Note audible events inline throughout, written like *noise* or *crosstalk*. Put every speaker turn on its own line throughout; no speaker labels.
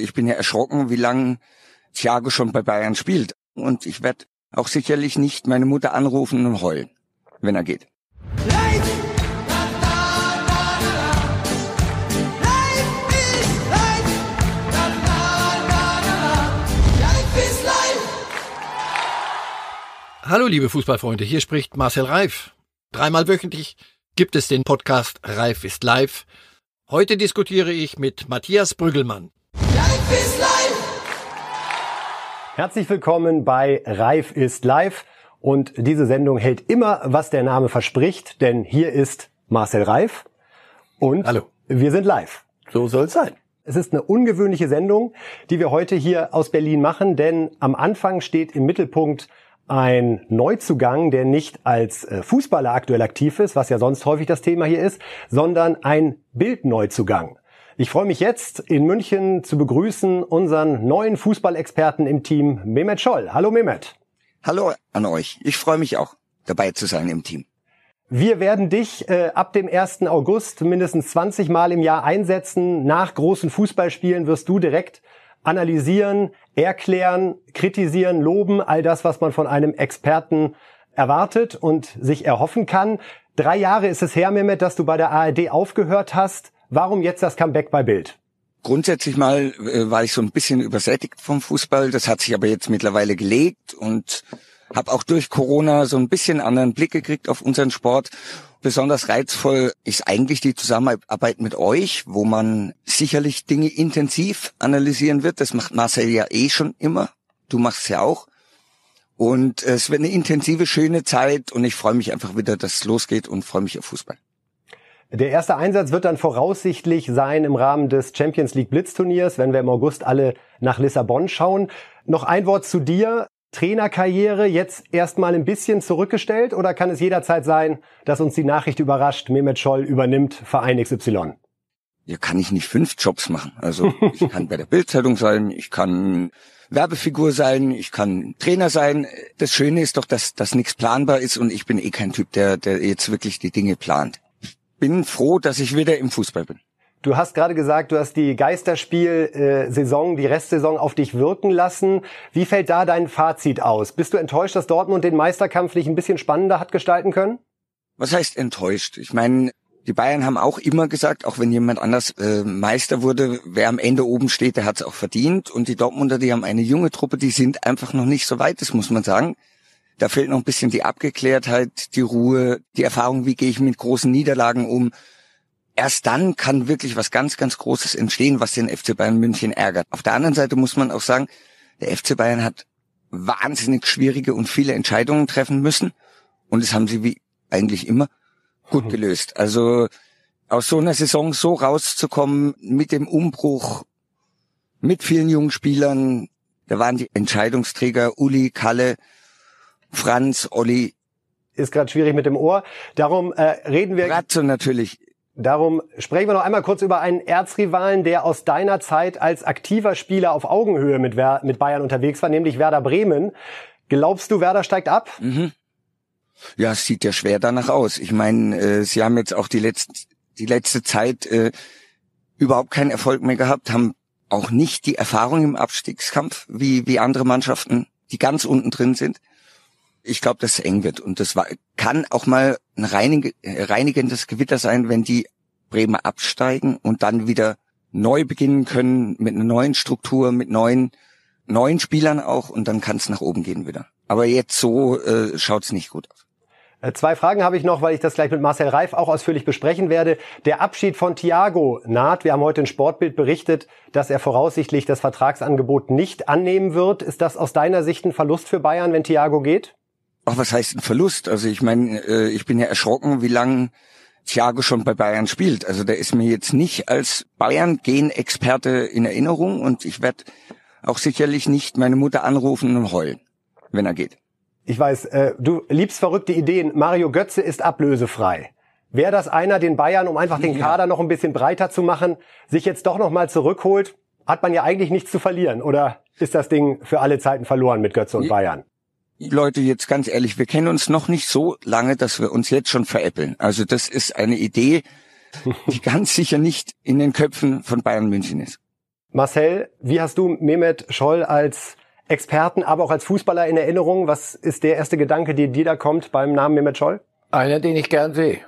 Ich bin ja erschrocken, wie lange Thiago schon bei Bayern spielt. Und ich werde auch sicherlich nicht meine Mutter anrufen und heulen, wenn er geht.
Hallo liebe Fußballfreunde, hier spricht Marcel Reif. Dreimal wöchentlich gibt es den Podcast Reif ist live. Heute diskutiere ich mit Matthias Brüggelmann. Reif ist live!
Herzlich willkommen bei Reif ist live. Und diese Sendung hält immer, was der Name verspricht, denn hier ist Marcel Reif und
Hallo.
wir sind live.
So soll es sein.
Es ist eine ungewöhnliche Sendung, die wir heute hier aus Berlin machen, denn am Anfang steht im Mittelpunkt ein Neuzugang, der nicht als äh, Fußballer aktuell aktiv ist, was ja sonst häufig das Thema hier ist, sondern ein Bildneuzugang. Ich freue mich jetzt in München zu begrüßen unseren neuen Fußballexperten im Team, Mehmet Scholl. Hallo Mehmet.
Hallo an euch. Ich freue mich auch, dabei zu sein im Team.
Wir werden dich äh, ab dem 1. August mindestens 20 Mal im Jahr einsetzen. Nach großen Fußballspielen wirst du direkt analysieren, erklären, kritisieren, loben, all das, was man von einem Experten erwartet und sich erhoffen kann. Drei Jahre ist es her, Mehmet, dass du bei der ARD aufgehört hast. Warum jetzt das Comeback bei Bild?
Grundsätzlich mal äh, war ich so ein bisschen übersättigt vom Fußball. Das hat sich aber jetzt mittlerweile gelegt und habe auch durch Corona so ein bisschen anderen Blick gekriegt auf unseren Sport Besonders reizvoll ist eigentlich die Zusammenarbeit mit euch, wo man sicherlich Dinge intensiv analysieren wird. Das macht Marcel ja eh schon immer. Du machst es ja auch. Und es wird eine intensive, schöne Zeit und ich freue mich einfach wieder, dass es losgeht und freue mich auf Fußball.
Der erste Einsatz wird dann voraussichtlich sein im Rahmen des Champions League Blitzturniers, wenn wir im August alle nach Lissabon schauen. Noch ein Wort zu dir. Trainerkarriere jetzt erstmal ein bisschen zurückgestellt oder kann es jederzeit sein, dass uns die Nachricht überrascht, Mehmet Scholl übernimmt Verein XY?
Ja, kann ich nicht fünf Jobs machen. Also ich kann bei der Bildzeitung sein, ich kann Werbefigur sein, ich kann Trainer sein. Das Schöne ist doch, dass das nichts planbar ist und ich bin eh kein Typ, der, der jetzt wirklich die Dinge plant. Bin froh, dass ich wieder im Fußball bin.
Du hast gerade gesagt, du hast die Geisterspiel-Saison, die Restsaison auf dich wirken lassen. Wie fällt da dein Fazit aus? Bist du enttäuscht, dass Dortmund den Meisterkampf nicht ein bisschen spannender hat gestalten können?
Was heißt enttäuscht? Ich meine, die Bayern haben auch immer gesagt, auch wenn jemand anders äh, Meister wurde, wer am Ende oben steht, der hat es auch verdient. Und die Dortmunder, die haben eine junge Truppe, die sind einfach noch nicht so weit, das muss man sagen. Da fehlt noch ein bisschen die Abgeklärtheit, die Ruhe, die Erfahrung, wie gehe ich mit großen Niederlagen um erst dann kann wirklich was ganz, ganz Großes entstehen, was den FC Bayern München ärgert. Auf der anderen Seite muss man auch sagen, der FC Bayern hat wahnsinnig schwierige und viele Entscheidungen treffen müssen. Und das haben sie wie eigentlich immer gut mhm. gelöst. Also aus so einer Saison so rauszukommen mit dem Umbruch, mit vielen jungen Spielern, da waren die Entscheidungsträger Uli, Kalle, Franz, Olli.
Ist gerade schwierig mit dem Ohr. Darum äh, reden wir.
Ratzo natürlich
Darum sprechen wir noch einmal kurz über einen Erzrivalen, der aus deiner Zeit als aktiver Spieler auf Augenhöhe mit, Wer mit Bayern unterwegs war, nämlich Werder Bremen. Glaubst du, Werder steigt ab?
Mhm. Ja, es sieht ja schwer danach aus. Ich meine, äh, sie haben jetzt auch die letzte, die letzte Zeit äh, überhaupt keinen Erfolg mehr gehabt, haben auch nicht die Erfahrung im Abstiegskampf wie, wie andere Mannschaften, die ganz unten drin sind. Ich glaube, dass es eng wird. Und das war, kann auch mal ein reinig, reinigendes Gewitter sein, wenn die Bremer absteigen und dann wieder neu beginnen können mit einer neuen Struktur, mit neuen, neuen Spielern auch und dann kann es nach oben gehen wieder. Aber jetzt so äh, schaut es nicht gut aus.
Äh, zwei Fragen habe ich noch, weil ich das gleich mit Marcel Reif auch ausführlich besprechen werde. Der Abschied von Thiago naht. Wir haben heute in Sportbild berichtet, dass er voraussichtlich das Vertragsangebot nicht annehmen wird. Ist das aus deiner Sicht ein Verlust für Bayern, wenn Thiago geht?
Ach, was heißt ein Verlust? Also ich meine, äh, ich bin ja erschrocken, wie lang Thiago schon bei Bayern spielt. Also der ist mir jetzt nicht als Bayern-Gen-Experte in Erinnerung und ich werde auch sicherlich nicht meine Mutter anrufen und heulen, wenn er geht.
Ich weiß, äh, du liebst verrückte Ideen. Mario Götze ist ablösefrei. Wäre das einer, den Bayern, um einfach den Kader noch ein bisschen breiter zu machen, sich jetzt doch noch mal zurückholt, hat man ja eigentlich nichts zu verlieren. Oder ist das Ding für alle Zeiten verloren mit Götze und Bayern?
Leute, jetzt ganz ehrlich, wir kennen uns noch nicht so lange, dass wir uns jetzt schon veräppeln. Also das ist eine Idee, die *laughs* ganz sicher nicht in den Köpfen von Bayern München ist.
Marcel, wie hast du Mehmet Scholl als Experten, aber auch als Fußballer in Erinnerung? Was ist der erste Gedanke, der dir da kommt beim Namen Mehmet Scholl?
Einer, den ich gern sehe.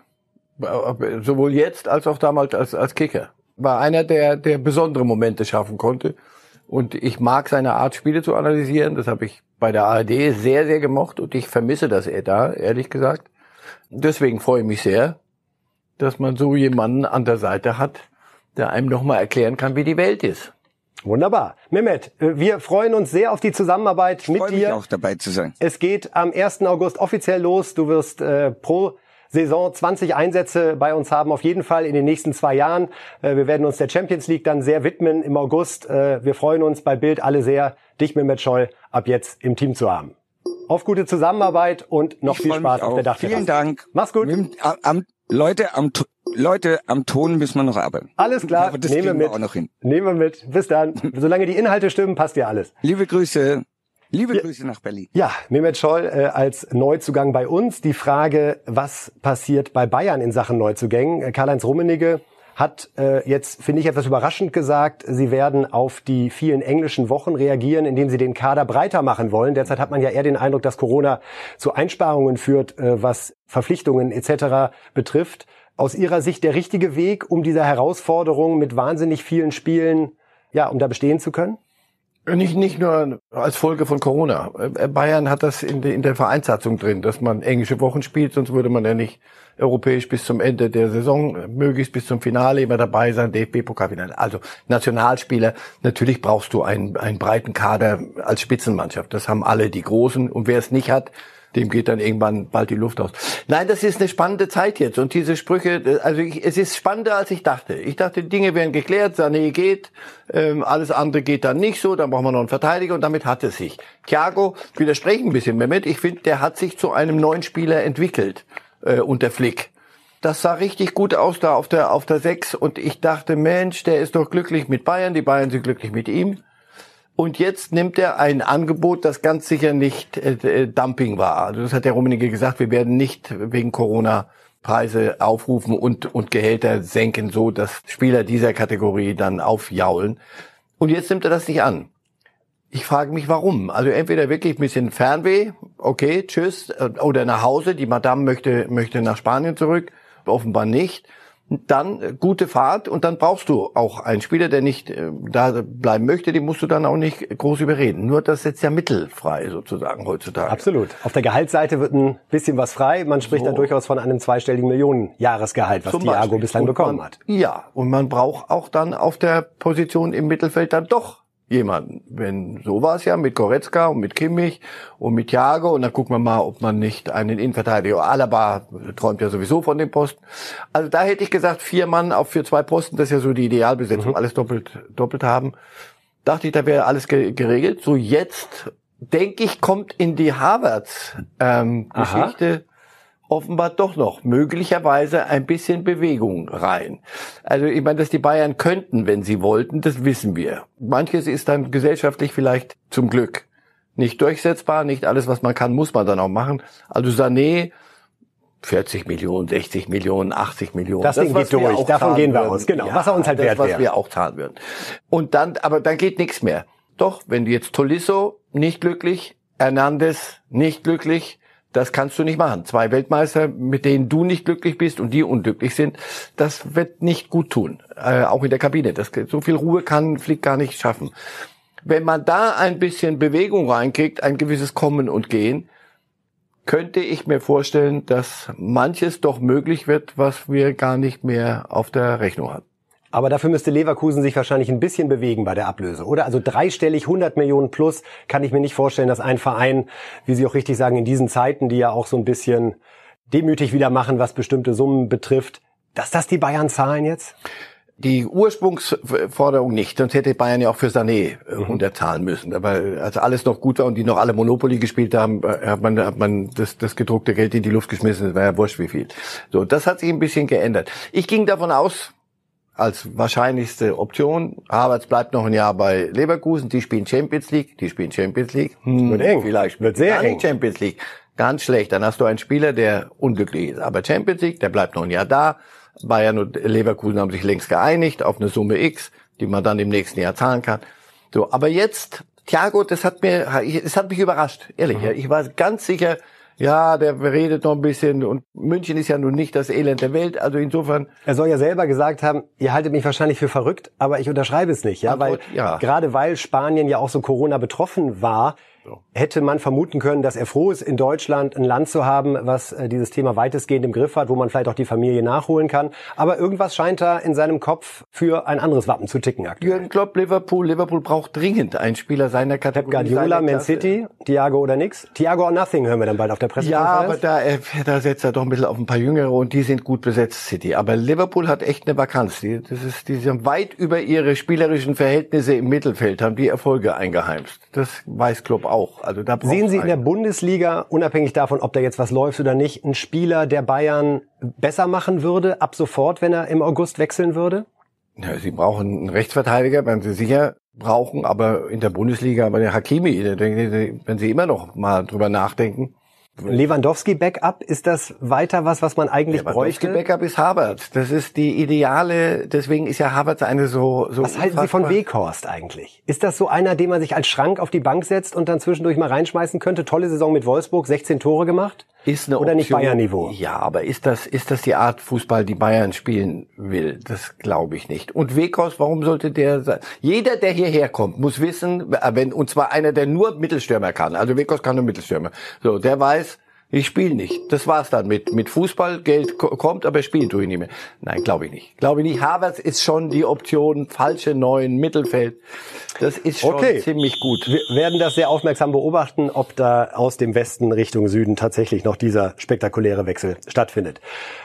Sowohl jetzt als auch damals als, als Kicker. War einer, der, der besondere Momente schaffen konnte. Und ich mag seine Art, Spiele zu analysieren. Das habe ich bei der ARD sehr, sehr gemocht. Und ich vermisse das da, ehrlich gesagt. Deswegen freue ich mich sehr, dass man so jemanden an der Seite hat, der einem nochmal erklären kann, wie die Welt ist.
Wunderbar. Mehmet, äh, wir freuen uns sehr auf die Zusammenarbeit
Ich
mit
freue
dir.
mich auch dabei zu sein.
Es geht am 1. August offiziell los. Du wirst äh, pro Saison 20 Einsätze bei uns haben, auf jeden Fall in den nächsten zwei Jahren. Äh, wir werden uns der Champions League dann sehr widmen im August. Äh, wir freuen uns bei Bild alle sehr, dich Mehmet Scholl ab jetzt im Team zu haben. Auf gute Zusammenarbeit und noch
Ich
viel Spaß auf der Dachterrasse.
Vielen Dank.
Mach's gut.
Mit, am, am, Leute, am, Leute, am Ton müssen wir noch arbeiten.
Alles klar,
das
nehmen wir
kriegen wir
mit.
auch noch hin.
Nehmen wir mit. Bis dann. Solange die Inhalte stimmen, passt ja alles.
Liebe Grüße. Liebe Grüße nach Berlin.
Ja, Mehmet Scholl äh, als Neuzugang bei uns. Die Frage, was passiert bei Bayern in Sachen Neuzugängen? Karl-Heinz Rummenigge hat äh, jetzt, finde ich, etwas überraschend gesagt, sie werden auf die vielen englischen Wochen reagieren, indem sie den Kader breiter machen wollen. Derzeit hat man ja eher den Eindruck, dass Corona zu Einsparungen führt, äh, was Verpflichtungen etc. betrifft. Aus Ihrer Sicht der richtige Weg, um dieser Herausforderung mit wahnsinnig vielen Spielen, ja, um da bestehen zu können?
Nicht, nicht nur als Folge von Corona. Äh, Bayern hat das in, der- in der Vereinssatzung drin, dass man englische Wochen spielt, sonst würde man ja nicht europäisch bis zum Ende der Saison, äh, möglichst bis zum Finale immer dabei sein, DFB-Pokalfinale. Also Nationalspieler, natürlich brauchst du einen, einen breiten Kader als Spitzenmannschaft. Das haben alle die Großen. Und wer es nicht hat, dem geht dann irgendwann bald die Luft aus. Nein, das ist eine spannende Zeit jetzt. Und diese Sprüche, also ich, es ist spannender, als ich dachte. Ich dachte, Dinge werden geklärt, Sané geht, ähm, alles andere geht dann nicht so, dann brauchen wir noch einen Verteidiger und damit hat es sich. Thiago, widerspreche ein bisschen Mehmet, ich finde, der hat sich zu einem neuen Spieler entwickelt äh, unter Flick. Das sah richtig gut aus da auf der auf der Sechs und ich dachte, Mensch, der ist doch glücklich mit Bayern, die Bayern sind glücklich mit ihm. Und jetzt nimmt er ein Angebot, das ganz sicher nicht äh, äh, Dumping war. Also das hat der Rummenigge gesagt, wir werden nicht wegen Corona Preise aufrufen und, und Gehälter senken, so dass Spieler dieser Kategorie dann aufjaulen. Und jetzt nimmt er das nicht an. Ich frage mich, warum. Also entweder wirklich ein bisschen Fernweh, okay, tschüss, äh, oder nach Hause, die Madame möchte, möchte nach Spanien zurück, offenbar nicht. Dann äh, gute Fahrt und dann brauchst du auch einen Spieler, der nicht äh, da bleiben möchte, den musst du dann auch nicht groß überreden. Nur das setzt ja mittelfrei sozusagen heutzutage.
Absolut. Auf der Gehaltsseite wird ein bisschen was frei. Man spricht
So.
da durchaus von einem zweistelligen Millionen-Jahresgehalt, was
Zum
Thiago bislang
Und
bekommen
man,
hat.
Ja, und man braucht auch dann auf der Position im Mittelfeld dann doch jemanden. Wenn so war es ja mit Goretzka und mit Kimmich und mit Thiago und dann gucken wir mal, ob man nicht einen Innenverteidiger, Alaba träumt ja sowieso von dem Posten. Also da hätte ich gesagt, vier Mann auf für zwei Posten, das ist ja so die Idealbesetzung, alles doppelt doppelt haben. Dachte ich, da wäre alles ge geregelt. So jetzt denke ich, kommt in die Havertz ähm. Geschichte offenbar doch noch möglicherweise ein bisschen Bewegung rein. Also ich meine, dass die Bayern könnten, wenn sie wollten, das wissen wir. Manches ist dann gesellschaftlich vielleicht zum Glück nicht durchsetzbar. Nicht alles, was man kann, muss man dann auch machen. Also Sané 40 Millionen, 60 Millionen, 80 Millionen.
Das Ding
was
geht durch. Davon gehen wir
würden.
aus. Genau. Was er uns halt
das,
wert
was
wäre.
wir auch zahlen würden. Und dann, aber dann geht nichts mehr. Doch, wenn du jetzt Tolisso nicht glücklich, Hernandez nicht glücklich, das kannst du nicht machen. Zwei Weltmeister, mit denen du nicht glücklich bist und die unglücklich sind, das wird nicht gut tun. Äh, auch in der Kabine. Das, so viel Ruhe kann Flick gar nicht schaffen. Wenn man da ein bisschen Bewegung reinkriegt, ein gewisses Kommen und Gehen, könnte ich mir vorstellen, dass manches doch möglich wird, was wir gar nicht mehr auf der Rechnung hatten.
Aber dafür müsste Leverkusen sich wahrscheinlich ein bisschen bewegen bei der Ablöse, oder? Also dreistellig, 100 Millionen plus, kann ich mir nicht vorstellen, dass ein Verein, wie Sie auch richtig sagen, in diesen Zeiten, die ja auch so ein bisschen demütig wieder machen, was bestimmte Summen betrifft, dass das die Bayern zahlen jetzt?
Die Ursprungsforderung nicht, sonst hätte Bayern ja auch für Sané äh, unterzahlen müssen. Aber als alles noch gut war und die noch alle Monopoly gespielt haben, äh, hat man, hat man das, das gedruckte Geld in die Luft geschmissen. Das war ja wurscht wie viel. So, das hat sich ein bisschen geändert. Ich ging davon aus, als wahrscheinlichste Option, Havertz bleibt noch ein Jahr bei Leverkusen, die spielen Champions League, die spielen Champions League. Hm,
Wird eng.
Vielleicht
Wird sehr eng.
Champions League. Ganz schlecht. Dann hast du einen Spieler, der unglücklich ist. Aber Champions League, der bleibt noch ein Jahr da. Bayern und Leverkusen haben sich längst geeinigt auf eine Summe X. die man dann im nächsten Jahr zahlen kann. So, aber jetzt, Thiago, das hat mir, es hat mich überrascht, ehrlich. Mhm. Ich war ganz sicher, ja, der redet noch ein bisschen und München ist ja nun nicht das Elend der Welt, also insofern.
Er soll ja selber gesagt haben, ihr haltet mich wahrscheinlich für verrückt, aber ich unterschreibe es nicht, ja, Antwort, weil ja. gerade weil Spanien ja auch so Corona betroffen war, hätte man vermuten können, dass er froh ist, in Deutschland ein Land zu haben, was äh, dieses Thema weitestgehend im Griff hat, wo man vielleicht auch die Familie nachholen kann. Aber irgendwas scheint da in seinem Kopf für ein anderes Wappen zu ticken
aktuell. Jürgen Klopp, Liverpool. Liverpool braucht dringend einen Spieler seiner Kategorie.
Pep Guardiola, Man City, Thiago oder nix? Thiago or nothing hören wir dann bald auf der Pressekonferenz.
Ja, aber da, äh, da setzt er doch ein bisschen auf ein paar Jüngere und die sind gut besetzt, City. Aber Liverpool hat echt eine Vakanz. Die, das ist, die sind weit über ihre spielerischen Verhältnisse im Mittelfeld, haben die Erfolge eingeheimst. Das weiß Klopp auch. Also da
Sehen Sie in der Bundesliga, unabhängig davon, ob da jetzt was läuft oder nicht, einen Spieler, der Bayern besser machen würde, ab sofort, wenn er im August wechseln würde?
Ja, Sie brauchen einen Rechtsverteidiger, werden Sie sicher brauchen, aber in der Bundesliga, bei der Hakimi, wenn Sie immer noch mal drüber nachdenken,
Lewandowski Backup, ist das weiter was, was man eigentlich Lewandowski
bräuchte? Backup ist Harvard. Das ist die ideale, deswegen ist ja Harvard eine so, so
Was halten Sie von Weghorst eigentlich? Ist das so einer, den man sich als Schrank auf die Bank setzt und dann zwischendurch mal reinschmeißen könnte? Tolle Saison mit Wolfsburg, 16 Tore gemacht?
Ist eine
Oder
Option.
nicht Bayern-Niveau?
Ja, aber ist das, ist das die Art Fußball, die Bayern spielen will? Das glaube ich nicht. Und Weghorst, warum sollte der sein? Jeder, der hierher kommt, muss wissen, wenn, und zwar einer, der nur Mittelstürmer kann. Also Weghorst kann nur Mittelstürmer. So, der weiß, ich spiele nicht. Das war's dann mit mit Fußball. Geld kommt, aber spielen tue ich nicht mehr. Nein, glaube ich nicht. Glaube ich nicht. Havertz ist schon die Option, falsche neuen Mittelfeld. Das ist schon okay. ziemlich gut.
Wir werden das sehr aufmerksam beobachten, ob da aus dem Westen Richtung Süden tatsächlich noch dieser spektakuläre Wechsel stattfindet.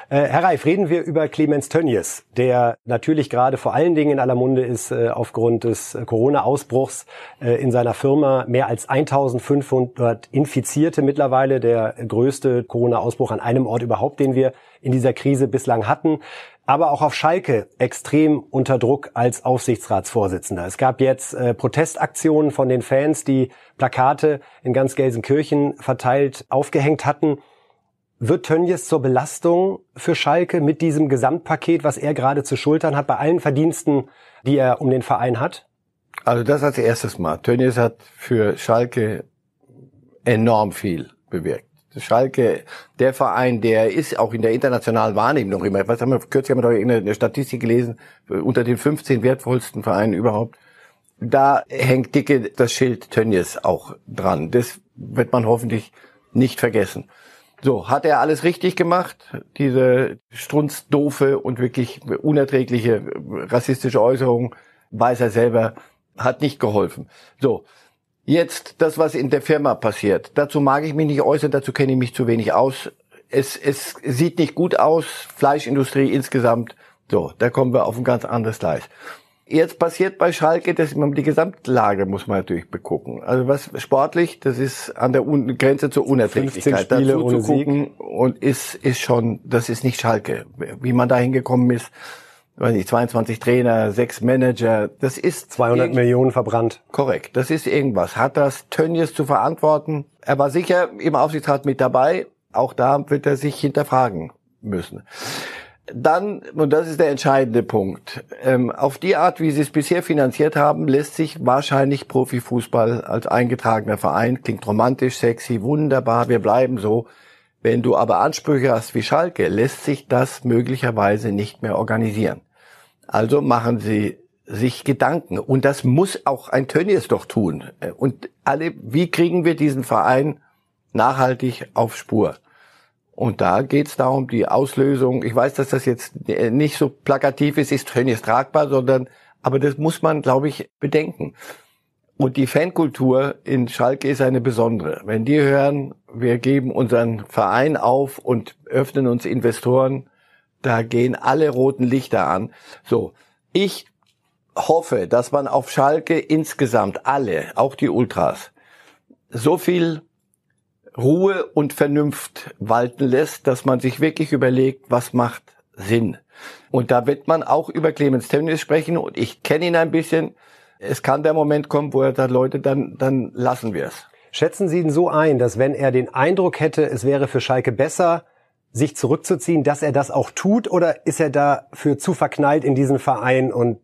Äh, Herr Reif, reden wir über Clemens Tönnies, der natürlich gerade vor allen Dingen in aller Munde ist äh, aufgrund des Corona-Ausbruchs äh, in seiner Firma. Mehr als 1500 Infizierte mittlerweile, der größte Corona-Ausbruch an einem Ort überhaupt, den wir in dieser Krise bislang hatten aber auch auf Schalke extrem unter Druck als Aufsichtsratsvorsitzender. Es gab jetzt äh, Protestaktionen von den Fans, die Plakate in ganz Gelsenkirchen verteilt aufgehängt hatten. Wird Tönjes zur Belastung für Schalke mit diesem Gesamtpaket, was er gerade zu schultern hat, bei allen Verdiensten, die er um den Verein hat?
Also das als erstes Mal. Tönjes hat für Schalke enorm viel bewirkt. Schalke, der Verein, der ist auch in der internationalen Wahrnehmung immer. Was haben wir kürzlich haben wir doch irgendeine Statistik gelesen unter den 15 wertvollsten Vereinen überhaupt. Da hängt dicke das Schild Tönnies auch dran. Das wird man hoffentlich nicht vergessen. So, hat er alles richtig gemacht? Diese strunzdoofe und wirklich unerträgliche rassistische Äußerung, weiß er selber, hat nicht geholfen. So, jetzt das, was in der Firma passiert. Dazu mag ich mich nicht äußern, dazu kenne ich mich zu wenig aus. Es, es sieht nicht gut aus, Fleischindustrie insgesamt. So, da kommen wir auf ein ganz anderes Gleis. Jetzt passiert bei Schalke, dass man die Gesamtlage muss man natürlich begucken. Also was sportlich, das ist an der Un Grenze zur Unerträglichkeit.
Dazu zu gucken
und ist ist schon, das ist nicht Schalke. Wie man da hingekommen ist, weiß nicht, 22 Trainer, sechs Manager, das ist
200 Millionen verbrannt.
Korrekt, das ist irgendwas. Hat das Tönnies zu verantworten? Er war sicher im Aufsichtsrat mit dabei. Auch da wird er sich hinterfragen müssen. Dann, und das ist der entscheidende Punkt, ähm, auf die Art, wie sie es bisher finanziert haben, lässt sich wahrscheinlich Profifußball als eingetragener Verein, klingt romantisch, sexy, wunderbar, wir bleiben so. Wenn du aber Ansprüche hast wie Schalke, lässt sich das möglicherweise nicht mehr organisieren. Also machen sie sich Gedanken. Und das muss auch ein Tönnies doch tun. Und alle, wie kriegen wir diesen Verein nachhaltig auf Spur? Und da geht es darum, die Auslösung. Ich weiß, dass das jetzt nicht so plakativ ist, ist Tönnies tragbar, sondern, aber das muss man, glaube ich, bedenken. Und die Fankultur in Schalke ist eine besondere. Wenn die hören, wir geben unseren Verein auf und öffnen uns Investoren, da gehen alle roten Lichter an. So, ich hoffe, dass man auf Schalke insgesamt alle, auch die Ultras, so viel Ruhe und Vernunft walten lässt, dass man sich wirklich überlegt, was macht Sinn. Und da wird man auch über Clemens Tönnies sprechen und ich kenne ihn ein bisschen. Es kann der Moment kommen, wo er sagt, Leute, dann, dann lassen wir es.
Schätzen Sie ihn so ein, dass wenn er den Eindruck hätte, es wäre für Schalke besser, sich zurückzuziehen, dass er das auch tut, oder ist er dafür zu verknallt in diesen Verein und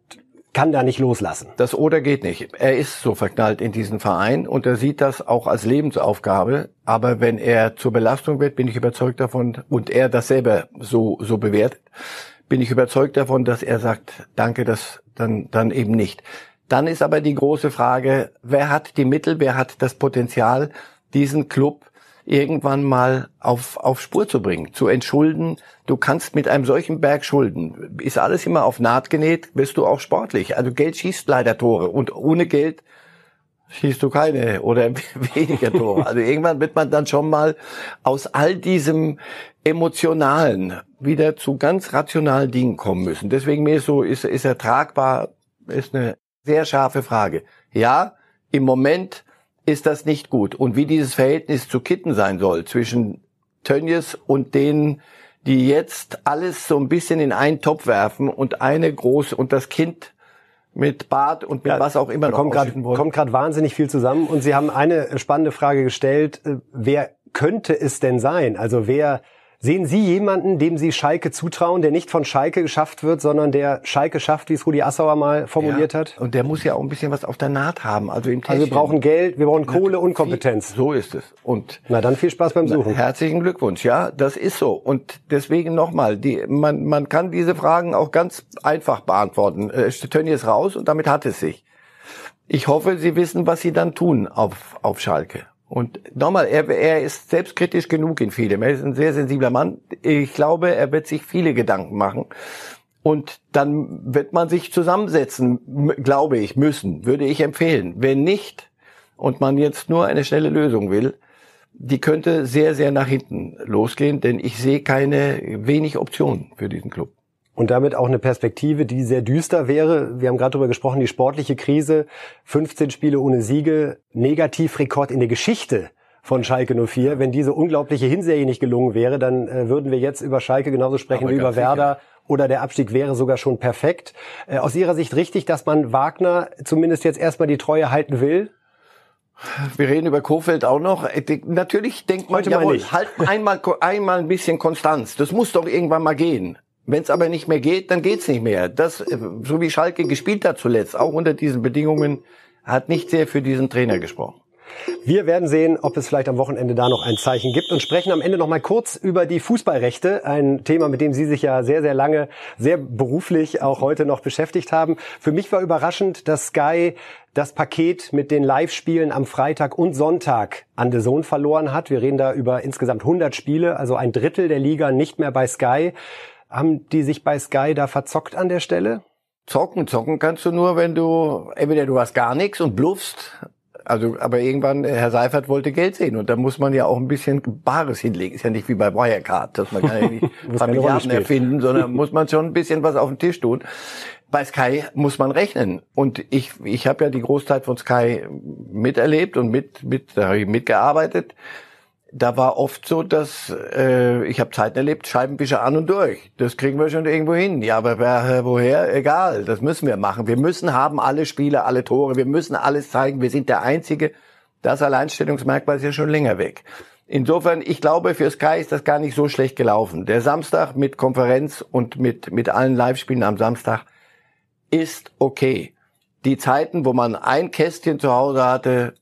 kann da nicht loslassen.
Das oder geht nicht. Er ist so verknallt in diesen Verein und er sieht das auch als Lebensaufgabe. Aber wenn er zur Belastung wird, bin ich überzeugt davon, und er das selber so, so bewertet, bin ich überzeugt davon, dass er sagt, danke, das dann, dann eben nicht. Dann ist aber die große Frage, wer hat die Mittel, wer hat das Potenzial, diesen Club irgendwann mal auf, auf Spur zu bringen, zu entschulden. Du kannst mit einem solchen Berg Schulden, ist alles immer auf Naht genäht, bist du auch sportlich. Also Geld schießt leider Tore und ohne Geld schießt du keine oder *laughs* weniger Tore. Also irgendwann wird man dann schon mal aus all diesem Emotionalen wieder zu ganz rationalen Dingen kommen müssen. Deswegen mir ist so, ist, ist er tragbar, ist eine sehr scharfe Frage. Ja, im Moment ist das nicht gut. Und wie dieses Verhältnis zu Kitten sein soll zwischen Tönnies und denen, die jetzt alles so ein bisschen in einen Topf werfen und eine große und das Kind mit Bart und mit ja, was auch immer
da kommt gerade kommt gerade wahnsinnig viel zusammen und Sie haben eine spannende Frage gestellt, äh, wer könnte es denn sein? Also wer Sehen Sie jemanden, dem Sie Schalke zutrauen, der nicht von Schalke geschafft wird, sondern der Schalke schafft, wie es Rudi Assauer mal formuliert
ja,
hat?
Und der muss ja auch ein bisschen was auf der Naht haben. Also, im
also wir brauchen Geld, wir brauchen Kohle und Kompetenz.
So ist es. Und
na dann viel Spaß beim Suchen.
Na, herzlichen Glückwunsch. Ja, das ist so. Und deswegen nochmal, man, man kann diese Fragen auch ganz einfach beantworten. Äh, Tönnies raus und damit hat es sich. Ich hoffe, Sie wissen, was Sie dann tun auf, auf Schalke. Und nochmal, er, er ist selbstkritisch genug in vielem. Er ist ein sehr sensibler Mann. Ich glaube, er wird sich viele Gedanken machen. Und dann wird man sich zusammensetzen, glaube ich, müssen, würde ich empfehlen. Wenn nicht und man jetzt nur eine schnelle Lösung will, die könnte sehr, sehr nach hinten losgehen, denn ich sehe keine wenig Optionen für diesen Club.
Und damit auch eine Perspektive, die sehr düster wäre. Wir haben gerade darüber gesprochen, die sportliche Krise, 15 Spiele ohne Siege, Negativrekord in der Geschichte von Schalke 04. Wenn diese unglaubliche Hinserie nicht gelungen wäre, dann äh, würden wir jetzt über Schalke genauso sprechen Aber wie über Werder. Sicher. Oder der Abstieg wäre sogar schon perfekt. Äh, aus Ihrer Sicht richtig, dass man Wagner zumindest jetzt erstmal die Treue halten will?
Wir reden über Kofeld auch noch. Äh, natürlich denkt man,
Heute jawohl,
halt einmal, einmal ein bisschen Konstanz. Das muss doch irgendwann mal gehen. Wenn es aber nicht mehr geht, dann geht's nicht mehr. Das, äh, so wie Schalke gespielt hat zuletzt, auch unter diesen Bedingungen, hat nicht sehr für diesen Trainer gesprochen.
Wir werden sehen, ob es vielleicht am Wochenende da noch ein Zeichen gibt und sprechen am Ende noch mal kurz über die Fußballrechte, ein Thema, mit dem Sie sich ja sehr, sehr lange, sehr beruflich auch heute noch beschäftigt haben. Für mich war überraschend, dass Sky das Paket mit den Live-Spielen am Freitag und Sonntag an The Zone verloren hat. Wir reden da über insgesamt 100 Spiele, also ein Drittel der Liga nicht mehr bei Sky. Haben die sich bei Sky da verzockt an der Stelle?
Zocken, zocken kannst du nur, wenn du, entweder du hast gar nichts und bluffst, also, aber irgendwann, Herr Seifert wollte Geld sehen und da muss man ja auch ein bisschen Bares hinlegen. Ist ja nicht wie bei Wirecard, dass man *laughs* kann ja nicht Familiarden erfinden, sondern muss man schon ein bisschen was auf den Tisch tun. Bei Sky muss man rechnen. Und ich, ich habe ja die Großzeit von Sky miterlebt und mit, mit, da habe ich mitgearbeitet da war oft so, dass äh, ich habe Zeiten erlebt, Scheibenwischer an und durch. Das kriegen wir schon irgendwo hin. Ja, aber wer, woher? Egal, das müssen wir machen. Wir müssen haben alle Spiele, alle Tore. Wir müssen alles zeigen. Wir sind der Einzige. Das Alleinstellungsmerkmal ist ja schon länger weg. Insofern, ich glaube, für Sky ist das gar nicht so schlecht gelaufen. Der Samstag mit Konferenz und mit, mit allen Live-Spielen am Samstag ist okay. Die Zeiten, wo man ein Kästchen zu Hause hatte,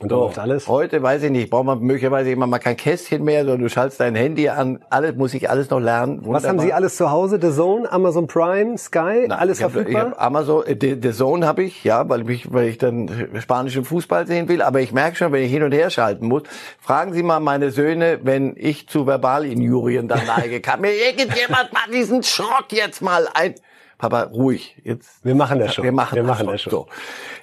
und so, alles?
Heute weiß ich nicht, braucht man möglicherweise immer mal kein Kästchen mehr, sondern du schaltest dein Handy an. Alles muss ich alles noch lernen.
Wunderbar. Was haben Sie alles zu Hause? The Zone, Amazon Prime, Sky, Na, alles
ich hab,
verfügbar?
Ich hab Amazon, äh, The, The Zone habe ich, ja, weil ich, weil ich dann spanischen Fußball sehen will. Aber ich merke schon, wenn ich hin und her schalten muss, fragen Sie mal meine Söhne, wenn ich zu Verbalinjurien dann neige, kann mir irgendjemand mal diesen Schrott jetzt mal ein Papa, ruhig. Jetzt.
Wir machen das schon.
Wir machen, wir das, machen schon. das schon. So.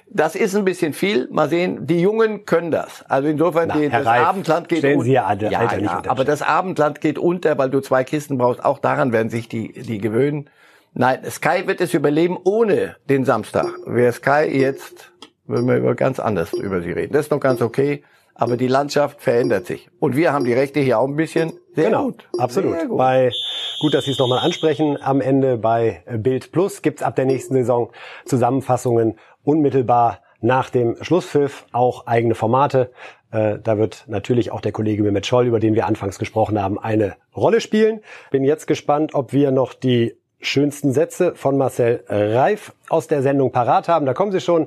Das ist ein bisschen viel. Mal sehen. Die Jungen können das. Also insofern,
Na, die,
das
Reif,
Abendland geht
unter. Sie ja, Alter,
ja, ja aber das Abendland geht unter, weil du zwei Kisten brauchst. Auch daran werden sich die, die gewöhnen. Nein, Sky wird es überleben ohne den Samstag. Wer Sky jetzt, würden wir über ganz anders über sie reden. Das ist noch ganz okay aber die Landschaft verändert sich. Und wir haben die Rechte hier auch ein bisschen.
Sehr genau, gut. absolut. Sehr gut. Bei, gut, dass Sie es nochmal ansprechen. Am Ende bei Bild Plus gibt's ab der nächsten Saison Zusammenfassungen unmittelbar nach dem Schlusspfiff, auch eigene Formate. Äh, da wird natürlich auch der Kollege Mehmet Scholl, über den wir anfangs gesprochen haben, eine Rolle spielen. Bin jetzt gespannt, ob wir noch die schönsten Sätze von Marcel Reif aus der Sendung parat haben. Da kommen sie schon.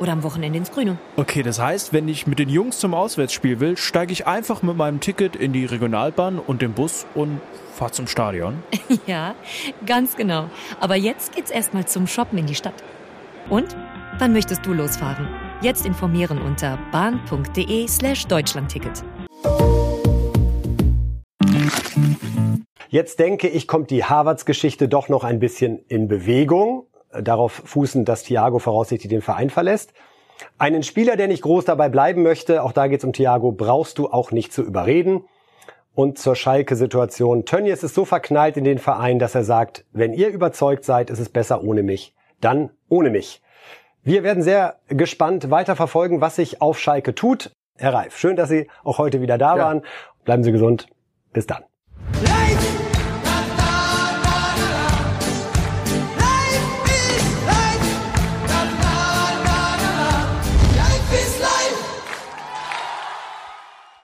Oder am Wochenende ins Grüne.
Okay, das heißt, wenn ich mit den Jungs zum Auswärtsspiel will, steige ich einfach mit meinem Ticket in die Regionalbahn und den Bus und fahre zum Stadion. *laughs*
ja, ganz genau. Aber jetzt geht's erstmal zum Shoppen in die Stadt. Und? Wann möchtest du losfahren? Jetzt informieren unter bahn.de slash Deutschlandticket.
Jetzt denke ich, kommt die Harvards-Geschichte doch noch ein bisschen in Bewegung. Darauf fußen, dass Thiago voraussichtlich den Verein verlässt. Einen Spieler, der nicht groß dabei bleiben möchte, auch da geht es um Thiago, brauchst du auch nicht zu überreden. Und zur Schalke-Situation. Tönnies ist so verknallt in den Verein, dass er sagt, wenn ihr überzeugt seid, ist es besser ohne mich. Dann ohne mich. Wir werden sehr gespannt weiterverfolgen, was sich auf Schalke tut. Herr Reif, schön, dass Sie auch heute wieder da ja. waren. Bleiben Sie gesund. Bis dann.